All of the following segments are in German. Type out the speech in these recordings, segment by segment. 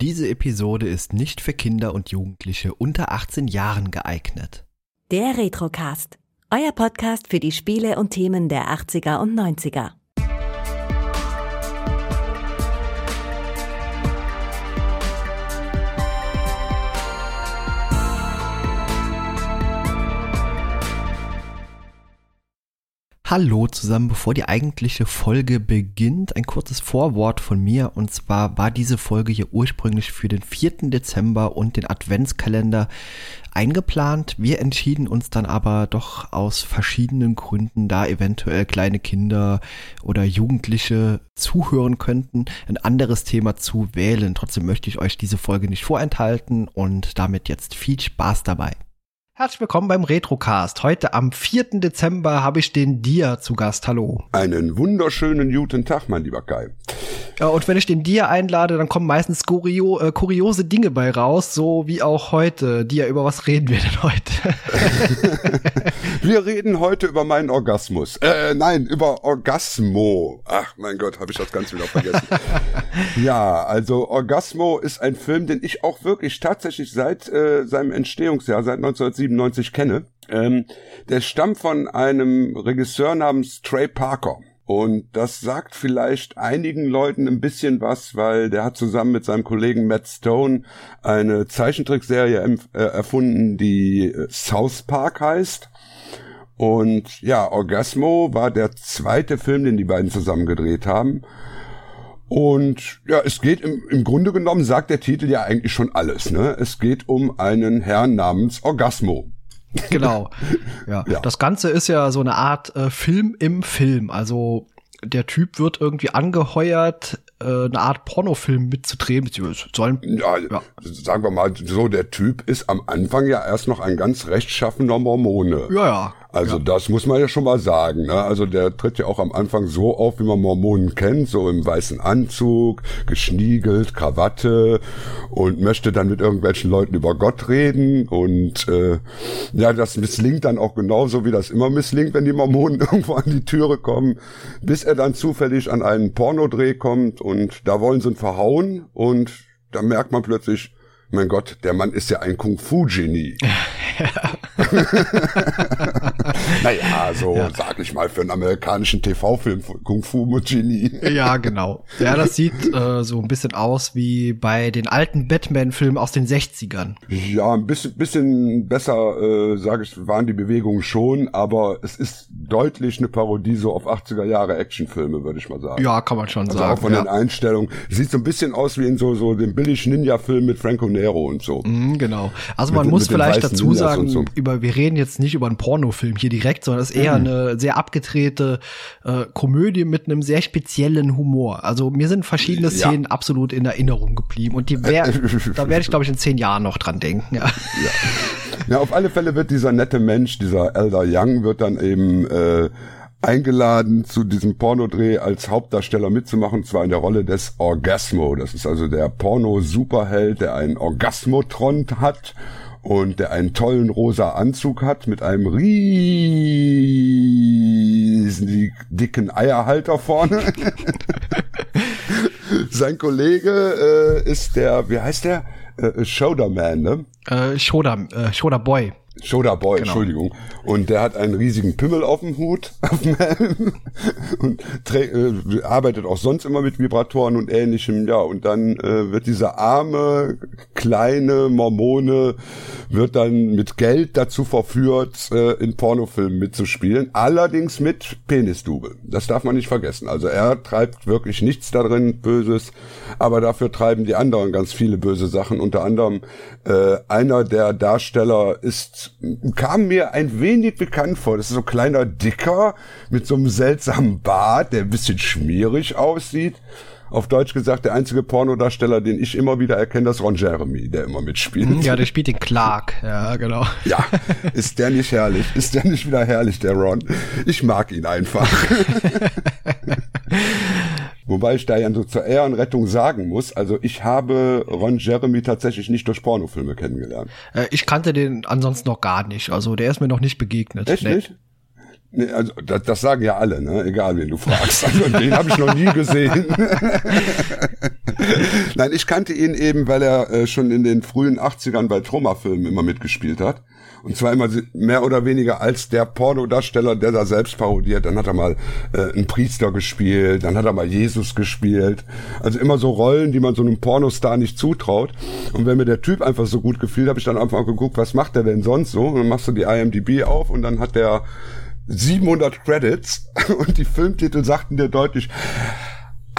Diese Episode ist nicht für Kinder und Jugendliche unter 18 Jahren geeignet. Der Retrocast. Euer Podcast für die Spiele und Themen der 80er und 90er. Hallo zusammen, bevor die eigentliche Folge beginnt, ein kurzes Vorwort von mir. Und zwar war diese Folge hier ursprünglich für den 4. Dezember und den Adventskalender eingeplant. Wir entschieden uns dann aber doch aus verschiedenen Gründen, da eventuell kleine Kinder oder Jugendliche zuhören könnten, ein anderes Thema zu wählen. Trotzdem möchte ich euch diese Folge nicht vorenthalten und damit jetzt viel Spaß dabei. Herzlich willkommen beim Retrocast. Heute am 4. Dezember habe ich den Dia zu Gast. Hallo. Einen wunderschönen guten Tag, mein lieber Kai. Ja, und wenn ich den Dia einlade, dann kommen meistens kurio äh, kuriose Dinge bei raus, so wie auch heute. Dia, über was reden wir denn heute? wir reden heute über meinen Orgasmus. Äh, nein, über Orgasmo. Ach, mein Gott, habe ich das Ganze wieder vergessen. ja, also Orgasmo ist ein Film, den ich auch wirklich tatsächlich seit äh, seinem Entstehungsjahr, seit 1997 kenne. Ähm, der stammt von einem Regisseur namens Trey Parker. Und das sagt vielleicht einigen Leuten ein bisschen was, weil der hat zusammen mit seinem Kollegen Matt Stone eine Zeichentrickserie äh, erfunden, die äh, South Park heißt. Und ja, Orgasmo war der zweite Film, den die beiden zusammen gedreht haben. Und ja, es geht im, im Grunde genommen, sagt der Titel ja eigentlich schon alles. Ne? Es geht um einen Herrn namens Orgasmo. Genau. Ja. ja. Das Ganze ist ja so eine Art äh, Film im Film. Also der Typ wird irgendwie angeheuert, äh, eine Art Pornofilm mitzudrehen. Sollen, ja, ja, sagen wir mal so, der Typ ist am Anfang ja erst noch ein ganz rechtschaffener Mormone. Ja, ja. Also ja. das muss man ja schon mal sagen. Ne? Also der tritt ja auch am Anfang so auf, wie man Mormonen kennt, so im weißen Anzug, geschniegelt, Krawatte und möchte dann mit irgendwelchen Leuten über Gott reden. Und äh, ja, das misslingt dann auch genauso, wie das immer misslingt, wenn die Mormonen irgendwo an die Türe kommen, bis er dann zufällig an einen Pornodreh kommt und da wollen sie ihn verhauen und da merkt man plötzlich, mein Gott, der Mann ist ja ein Kung-Fu-Genie. naja, so ja. sag ich mal für einen amerikanischen TV-Film Kung Fu mit Genie. ja, genau. Ja, das sieht äh, so ein bisschen aus wie bei den alten Batman-Filmen aus den 60ern. Ja, ein bisschen, bisschen besser, äh, sage ich, waren die Bewegungen schon, aber es ist deutlich eine Parodie so auf 80er Jahre Actionfilme, würde ich mal sagen. Ja, kann man schon also sagen. Auch von ja. den Einstellungen. Sieht so ein bisschen aus wie in so, so dem billig Ninja-Film mit Franco Nero und so. Mm, genau. Also man mit, muss mit vielleicht dazu sagen, so. über, wir reden jetzt nicht über einen Pornofilm hier direkt, sondern es ist eher mhm. eine sehr abgedrehte äh, Komödie mit einem sehr speziellen Humor. Also mir sind verschiedene Szenen ja. absolut in Erinnerung geblieben und die wär, da werde ich glaube ich in zehn Jahren noch dran denken. Ja. ja. Ja, auf alle Fälle wird dieser nette Mensch, dieser Elder Young, wird dann eben äh, eingeladen, zu diesem Pornodreh als Hauptdarsteller mitzumachen, zwar in der Rolle des Orgasmo. Das ist also der Porno-Superheld, der einen Orgasmotron hat und der einen tollen rosa Anzug hat mit einem riesen dicken Eierhalter vorne. Sein Kollege äh, ist der, wie heißt der? Äh, Shoulderman, ne? Äh, Shoulder, äh, Shoulder Boy. Shoda Boy, genau. Entschuldigung. Und der hat einen riesigen Pimmel auf dem Hut, auf dem Helm und äh, arbeitet auch sonst immer mit Vibratoren und ähnlichem. Ja, und dann äh, wird dieser arme, kleine Mormone, wird dann mit Geld dazu verführt, äh, in Pornofilmen mitzuspielen. Allerdings mit Penisdube. Das darf man nicht vergessen. Also er treibt wirklich nichts darin Böses, aber dafür treiben die anderen ganz viele böse Sachen. Unter anderem äh, einer der Darsteller ist kam mir ein wenig bekannt vor. Das ist so ein kleiner Dicker mit so einem seltsamen Bart, der ein bisschen schmierig aussieht. Auf Deutsch gesagt, der einzige Pornodarsteller, den ich immer wieder erkenne, das ist Ron Jeremy, der immer mitspielt. Ja, der spielt den Clark, ja, genau. Ja, ist der nicht herrlich? Ist der nicht wieder herrlich, der Ron? Ich mag ihn einfach. Wobei ich da ja so zur Ehrenrettung sagen muss, also ich habe Ron Jeremy tatsächlich nicht durch Pornofilme kennengelernt. Äh, ich kannte den ansonsten noch gar nicht, also der ist mir noch nicht begegnet. Echt nee. nicht? Nee, also das, das sagen ja alle, ne? Egal wen du fragst. Also den habe ich noch nie gesehen. Nein, ich kannte ihn eben, weil er äh, schon in den frühen 80ern bei Troma-Filmen immer mitgespielt hat. Und zwar immer mehr oder weniger als der Pornodarsteller, der da selbst parodiert. Dann hat er mal äh, einen Priester gespielt, dann hat er mal Jesus gespielt. Also immer so Rollen, die man so einem Pornostar nicht zutraut. Und wenn mir der Typ einfach so gut gefiel, habe ich dann einfach geguckt, was macht der denn sonst so? Und dann machst du die IMDb auf und dann hat der 700 Credits und die Filmtitel sagten dir deutlich,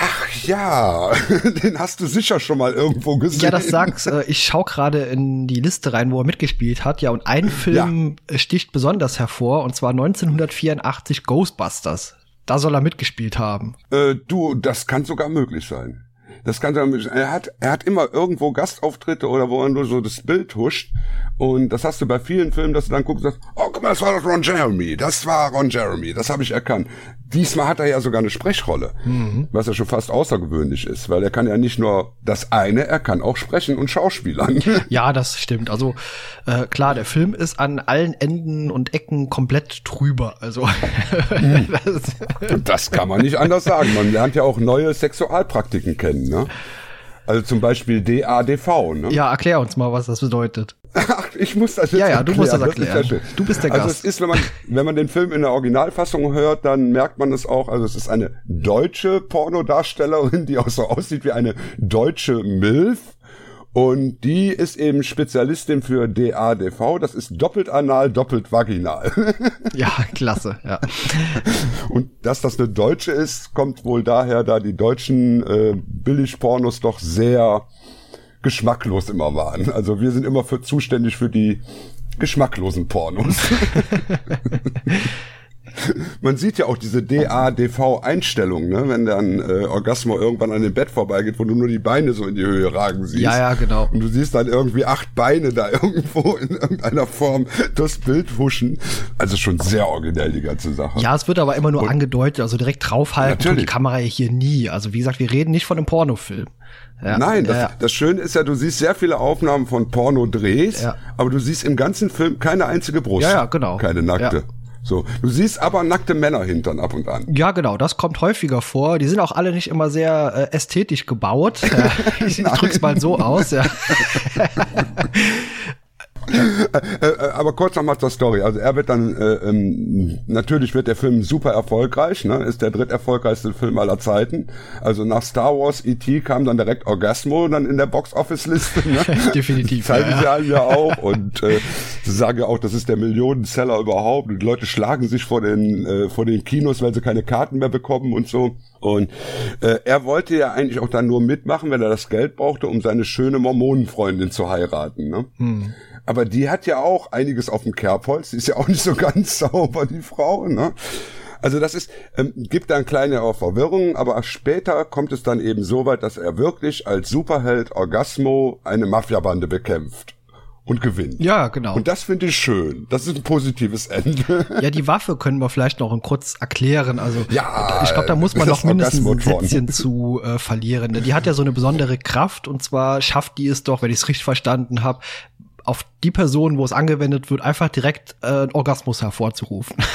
Ach ja, den hast du sicher schon mal irgendwo gesehen. Ja, das sagst. Äh, ich schaue gerade in die Liste rein, wo er mitgespielt hat. Ja, und ein Film ja. sticht besonders hervor, und zwar 1984 Ghostbusters. Da soll er mitgespielt haben. Äh, du, das kann sogar möglich sein. Das kann sein. Er hat, er hat immer irgendwo Gastauftritte oder wo er nur so das Bild huscht. Und das hast du bei vielen Filmen, dass du dann guckst und sagst, oh, guck mal, das war doch Ron Jeremy. Das war Ron Jeremy. Das habe ich erkannt. Diesmal hat er ja sogar eine Sprechrolle, mhm. was ja schon fast außergewöhnlich ist, weil er kann ja nicht nur das eine, er kann auch sprechen und schauspielern. Ja, das stimmt. Also äh, klar, der Film ist an allen Enden und Ecken komplett trüber. Also das, das kann man nicht anders sagen. Man lernt ja auch neue Sexualpraktiken kennen. Ne? Also zum Beispiel DADV. Ne? Ja, erklär uns mal, was das bedeutet. Ach, ich muss das jetzt Ja, ja, erklären. du musst das erklären. Das du bist der Gast. Also es ist, wenn man, wenn man den Film in der Originalfassung hört, dann merkt man es auch. Also es ist eine deutsche Pornodarstellerin, die auch so aussieht wie eine deutsche Milf. Und die ist eben Spezialistin für DADV. Das ist doppelt anal, doppelt vaginal. Ja, klasse, ja. Und dass das eine Deutsche ist, kommt wohl daher, da die deutschen äh, Billigpornos doch sehr geschmacklos immer waren. Also wir sind immer für zuständig für die geschmacklosen Pornos. Man sieht ja auch diese DADV-Einstellung, ne? wenn dann äh, Orgasmo irgendwann an dem Bett vorbeigeht, wo du nur die Beine so in die Höhe ragen siehst. Ja, ja, genau. Und du siehst dann irgendwie acht Beine da irgendwo in irgendeiner Form das Bild huschen. Also schon sehr originell die ganze Sache. Ja, es wird aber immer nur Und, angedeutet, also direkt draufhalten tut die Kamera hier nie. Also wie gesagt, wir reden nicht von einem Pornofilm. Ja, Nein, das, ja. das Schöne ist ja, du siehst sehr viele Aufnahmen von Pornodrehs, ja. aber du siehst im ganzen Film keine einzige Brust. Ja, ja genau. Keine nackte. So, du siehst aber nackte Männer hintern ab und an. Ja, genau, das kommt häufiger vor. Die sind auch alle nicht immer sehr äh, ästhetisch gebaut. ich drück's mal so aus, ja. Äh, äh, aber kurz nochmal zur Story. Also er wird dann, äh, ähm, natürlich wird der Film super erfolgreich, ne? ist der dritterfolgreichste Film aller Zeiten. Also nach Star Wars E.T. kam dann direkt Orgasmo dann in der Box-Office-Liste. Ne? Definitiv. Zeigen ja, sie ja auch und äh, sie sagen ja auch, das ist der Millionenseller überhaupt und die Leute schlagen sich vor den, äh, vor den Kinos, weil sie keine Karten mehr bekommen und so. Und äh, er wollte ja eigentlich auch dann nur mitmachen, wenn er das Geld brauchte, um seine schöne Mormonenfreundin zu heiraten. Ne? Hm. Aber die hat ja auch einiges auf dem Kerbholz. Die ist ja auch nicht so ganz sauber, die Frau, ne? Also das ist, ähm, gibt dann kleine Verwirrungen, aber später kommt es dann eben so weit, dass er wirklich als Superheld Orgasmo eine Mafiabande bekämpft und gewinnt. Ja, genau. Und das finde ich schön. Das ist ein positives Ende. Ja, die Waffe können wir vielleicht noch kurz erklären. Also ja, ich glaube, da muss man noch mindestens ein Sätzchen zu äh, verlieren. Die hat ja so eine besondere Kraft und zwar schafft die es doch, wenn ich es richtig verstanden habe, auf die Person, wo es angewendet wird, einfach direkt äh, Orgasmus hervorzurufen.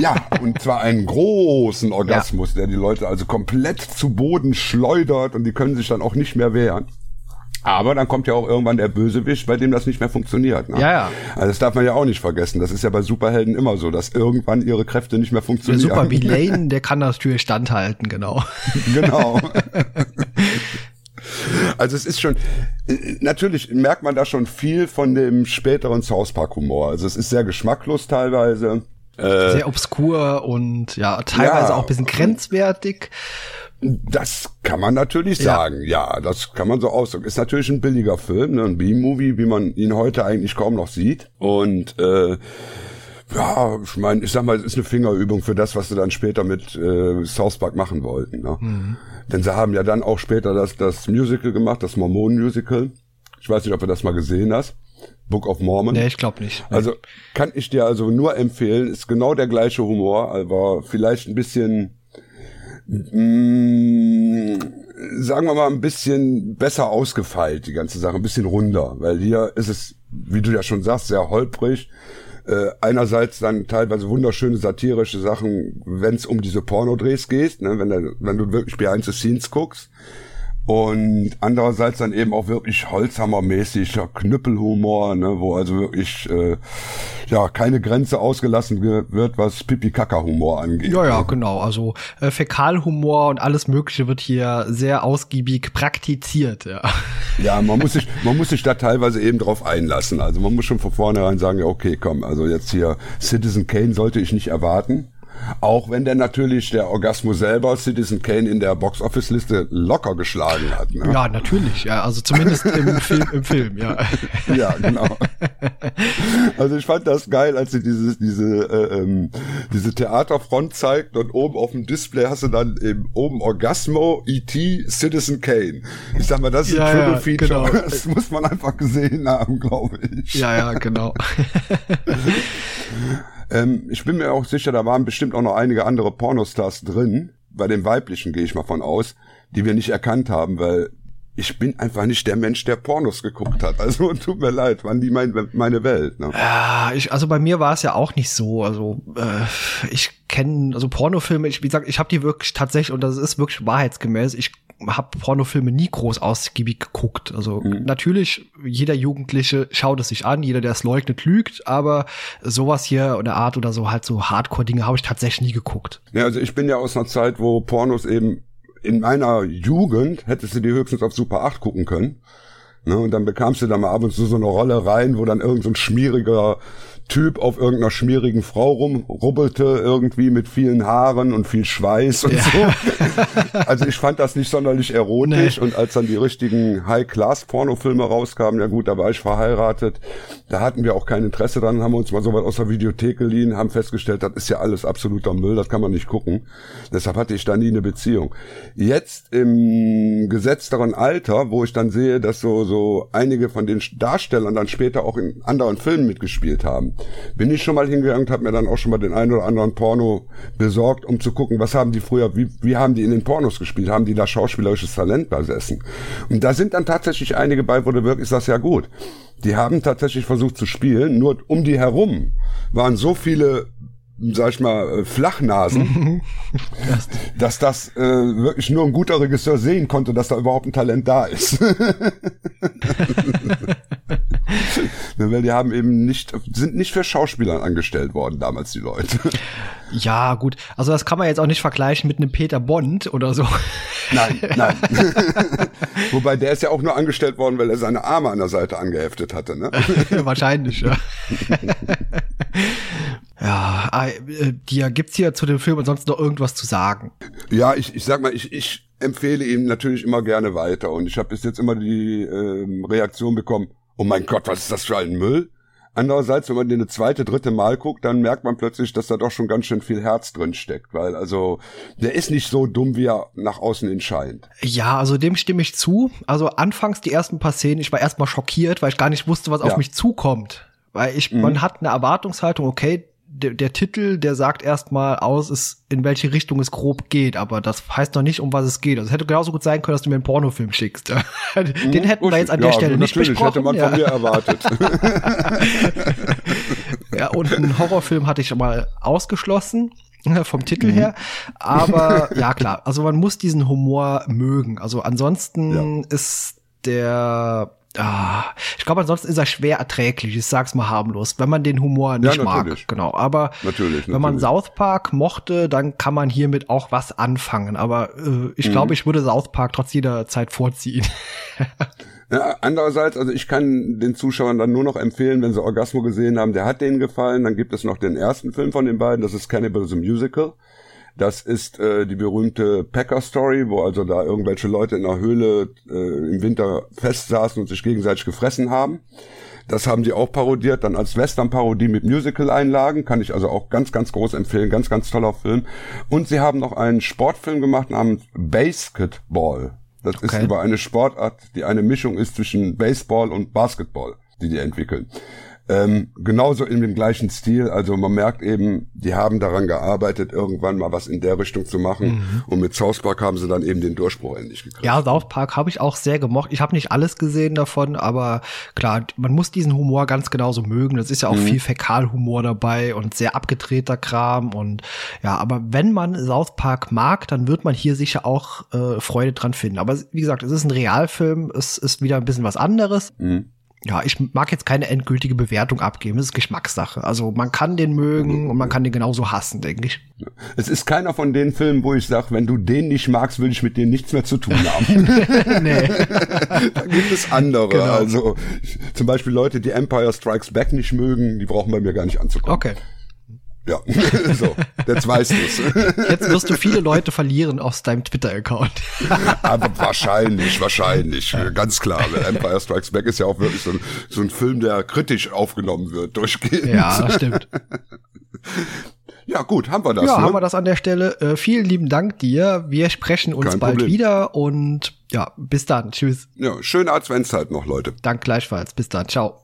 Ja, und zwar einen großen Orgasmus, ja. der die Leute also komplett zu Boden schleudert und die können sich dann auch nicht mehr wehren. Aber dann kommt ja auch irgendwann der Bösewicht, bei dem das nicht mehr funktioniert. Ne? Ja, ja. Also das darf man ja auch nicht vergessen. Das ist ja bei Superhelden immer so, dass irgendwann ihre Kräfte nicht mehr funktionieren. Der Super Lane, der kann natürlich standhalten, genau. Genau. Also es ist schon, natürlich merkt man da schon viel von dem späteren South Park Humor. Also es ist sehr geschmacklos teilweise. Äh, sehr obskur und ja, teilweise ja, auch ein bisschen grenzwertig. Das kann man natürlich ja. sagen, ja, das kann man so ausdrücken. Ist natürlich ein billiger Film, ne, ein B-Movie, wie man ihn heute eigentlich kaum noch sieht. Und äh, ja, ich meine, ich sag mal, es ist eine Fingerübung für das, was sie dann später mit äh, South Park machen wollten. Ne? Mhm. Denn sie haben ja dann auch später das, das Musical gemacht, das Mormonen-Musical. Ich weiß nicht, ob du das mal gesehen hast. Book of Mormon. Nee, ich glaube nicht. Also kann ich dir also nur empfehlen, ist genau der gleiche Humor, aber vielleicht ein bisschen, mh, mm, sagen wir mal, ein bisschen besser ausgefeilt, die ganze Sache, ein bisschen runder, weil hier ist es, wie du ja schon sagst, sehr holprig Äh, einerseits dann teilweise wunderschöne satirische Sachen, wenn es um diese Pornodrehs geht, ne, wenn, der, wenn du wirklich behind the scenes guckst. Und andererseits dann eben auch wirklich Holzhammermäßiger Knüppelhumor, ne, wo also wirklich äh, ja keine Grenze ausgelassen wird, was Pipi-Kaka-Humor angeht. Ja, ja, genau. Also äh, Fäkalhumor und alles Mögliche wird hier sehr ausgiebig praktiziert, ja. Ja, man muss sich, man muss sich da teilweise eben drauf einlassen. Also man muss schon von vornherein sagen, ja, okay, komm, also jetzt hier Citizen Kane sollte ich nicht erwarten. Auch wenn der natürlich der Orgasmus selber Citizen Kane in der Box-Office-Liste locker geschlagen hat. Ne? Ja, natürlich. Ja, also zumindest im Film, im Film, ja. Ja, genau. Also ich fand das geil, als sie dieses, diese, äh, ähm, diese Theaterfront zeigt und oben auf dem Display hast du dann eben oben Orgasmo, E.T., Citizen Kane. Ich sag mal, das ist ja, ein Triple ja, Feature. Genau. Das muss man einfach gesehen haben, glaube ich. Ja, ja, genau. Ähm, ich bin mir auch sicher, da waren bestimmt auch noch einige andere Pornostars drin. Bei den weiblichen gehe ich mal von aus, die wir nicht erkannt haben, weil ich bin einfach nicht der Mensch, der Pornos geguckt hat. Also tut mir leid, waren die mein, meine Welt. Ne? Ja, ich, also bei mir war es ja auch nicht so. Also äh, ich kenne also Pornofilme. Ich wie gesagt, ich habe die wirklich tatsächlich und das ist wirklich wahrheitsgemäß. Ich habe Pornofilme nie groß ausgiebig geguckt. Also mhm. natürlich, jeder Jugendliche schaut es sich an, jeder, der es leugnet, lügt, aber sowas hier oder Art oder so, halt so Hardcore-Dinge habe ich tatsächlich nie geguckt. Ja, also ich bin ja aus einer Zeit, wo Pornos eben in meiner Jugend hättest du die höchstens auf Super 8 gucken können. Ne, und dann bekamst du da mal ab und zu so eine Rolle rein, wo dann irgendein so schmieriger Typ auf irgendeiner schmierigen Frau rumrubbelte, irgendwie mit vielen Haaren und viel Schweiß und ja. so. Also ich fand das nicht sonderlich erotisch nee. und als dann die richtigen High-Class-Pornofilme rauskamen, ja gut, da war ich verheiratet, da hatten wir auch kein Interesse dran, haben uns mal so was aus der Videothek geliehen, haben festgestellt, das ist ja alles absoluter Müll, das kann man nicht gucken. Deshalb hatte ich da nie eine Beziehung. Jetzt im gesetzteren Alter, wo ich dann sehe, dass so, so einige von den Darstellern dann später auch in anderen Filmen mitgespielt haben, bin ich schon mal hingegangen, habe mir dann auch schon mal den einen oder anderen Porno besorgt, um zu gucken, was haben die früher, wie, wie haben die in den Pornos gespielt, haben die da schauspielerisches Talent besessen. Und da sind dann tatsächlich einige bei, wo du wirklich sagst, ja gut, die haben tatsächlich versucht zu spielen, nur um die herum waren so viele sag ich mal, äh, Flachnasen, dass das äh, wirklich nur ein guter Regisseur sehen konnte, dass da überhaupt ein Talent da ist. Weil die haben eben nicht, sind nicht für Schauspielern angestellt worden damals, die Leute. Ja, gut. Also das kann man jetzt auch nicht vergleichen mit einem Peter Bond oder so. Nein, nein. Wobei der ist ja auch nur angestellt worden, weil er seine Arme an der Seite angeheftet hatte, ne? Wahrscheinlich, ja. Ja, äh, dir gibt's hier zu dem Film ansonsten noch irgendwas zu sagen? Ja, ich, ich sag mal, ich, ich empfehle ihm natürlich immer gerne weiter und ich habe bis jetzt immer die ähm, Reaktion bekommen, oh mein Gott, was ist das für ein Müll? Andererseits, wenn man den eine zweite, dritte Mal guckt, dann merkt man plötzlich, dass da doch schon ganz schön viel Herz drin steckt, weil also der ist nicht so dumm, wie er nach außen hin scheint. Ja, also dem stimme ich zu. Also anfangs die ersten paar Szenen, ich war erstmal schockiert, weil ich gar nicht wusste, was ja. auf mich zukommt. Weil ich, mhm. man hat eine Erwartungshaltung, okay, der, der Titel, der sagt erstmal aus, ist, in welche Richtung es grob geht, aber das heißt noch nicht, um was es geht. Also es hätte genauso gut sein können, dass du mir einen Pornofilm schickst. Den mhm, hätten wir jetzt an der ja, Stelle nicht besprochen. hätte man ja. von mir erwartet. ja, und einen Horrorfilm hatte ich mal ausgeschlossen vom Titel mhm. her. Aber ja, klar, also man muss diesen Humor mögen. Also ansonsten ja. ist der Ah, ich glaube, ansonsten ist er schwer erträglich. Ich sag's mal harmlos, wenn man den Humor nicht ja, mag. Genau. Aber natürlich, wenn man South Park mochte, dann kann man hiermit auch was anfangen. Aber äh, ich mhm. glaube, ich würde South Park trotz jeder Zeit vorziehen. Ja, andererseits, also ich kann den Zuschauern dann nur noch empfehlen, wenn sie Orgasmo gesehen haben, der hat denen gefallen, dann gibt es noch den ersten Film von den beiden, das ist Cannibal the Musical. Das ist äh, die berühmte Packer Story, wo also da irgendwelche Leute in einer Höhle äh, im Winter festsaßen und sich gegenseitig gefressen haben. Das haben sie auch parodiert, dann als Western-Parodie mit Musical-Einlagen, kann ich also auch ganz, ganz groß empfehlen, ganz, ganz toller Film. Und sie haben noch einen Sportfilm gemacht namens Basketball. Das okay. ist über eine Sportart, die eine Mischung ist zwischen Baseball und Basketball, die die entwickeln. Ähm, genauso in dem gleichen Stil. Also man merkt eben, die haben daran gearbeitet, irgendwann mal was in der Richtung zu machen. Mhm. Und mit South Park haben sie dann eben den Durchbruch endlich gekriegt. Ja, South Park habe ich auch sehr gemocht. Ich habe nicht alles gesehen davon, aber klar, man muss diesen Humor ganz genauso mögen. Das ist ja auch mhm. viel Fäkalhumor dabei und sehr abgedrehter Kram. Und ja, aber wenn man South Park mag, dann wird man hier sicher auch äh, Freude dran finden. Aber wie gesagt, es ist ein Realfilm, es ist wieder ein bisschen was anderes. Mhm ja, ich mag jetzt keine endgültige Bewertung abgeben. Das ist Geschmackssache. Also man kann den mögen und man kann den genauso hassen, denke ich. Es ist keiner von den Filmen, wo ich sage, wenn du den nicht magst, will ich mit dir nichts mehr zu tun haben. nee. da gibt es andere. Genau. Also zum Beispiel Leute, die Empire Strikes Back nicht mögen, die brauchen bei mir gar nicht anzukommen. Okay. Ja, so, jetzt weißt du's. Jetzt wirst du viele Leute verlieren aus deinem Twitter-Account. Aber wahrscheinlich, wahrscheinlich, ja. ganz klar. Empire Strikes Back ist ja auch wirklich so ein, so ein Film, der kritisch aufgenommen wird, durchgehend. Ja, stimmt. Ja, gut, haben wir das. Ja, ne? haben wir das an der Stelle. Äh, vielen lieben Dank dir. Wir sprechen uns Kein bald Problem. wieder und ja, bis dann. Tschüss. Ja, schöne Adventszeit noch, Leute. Dank gleichfalls. Bis dann. Ciao.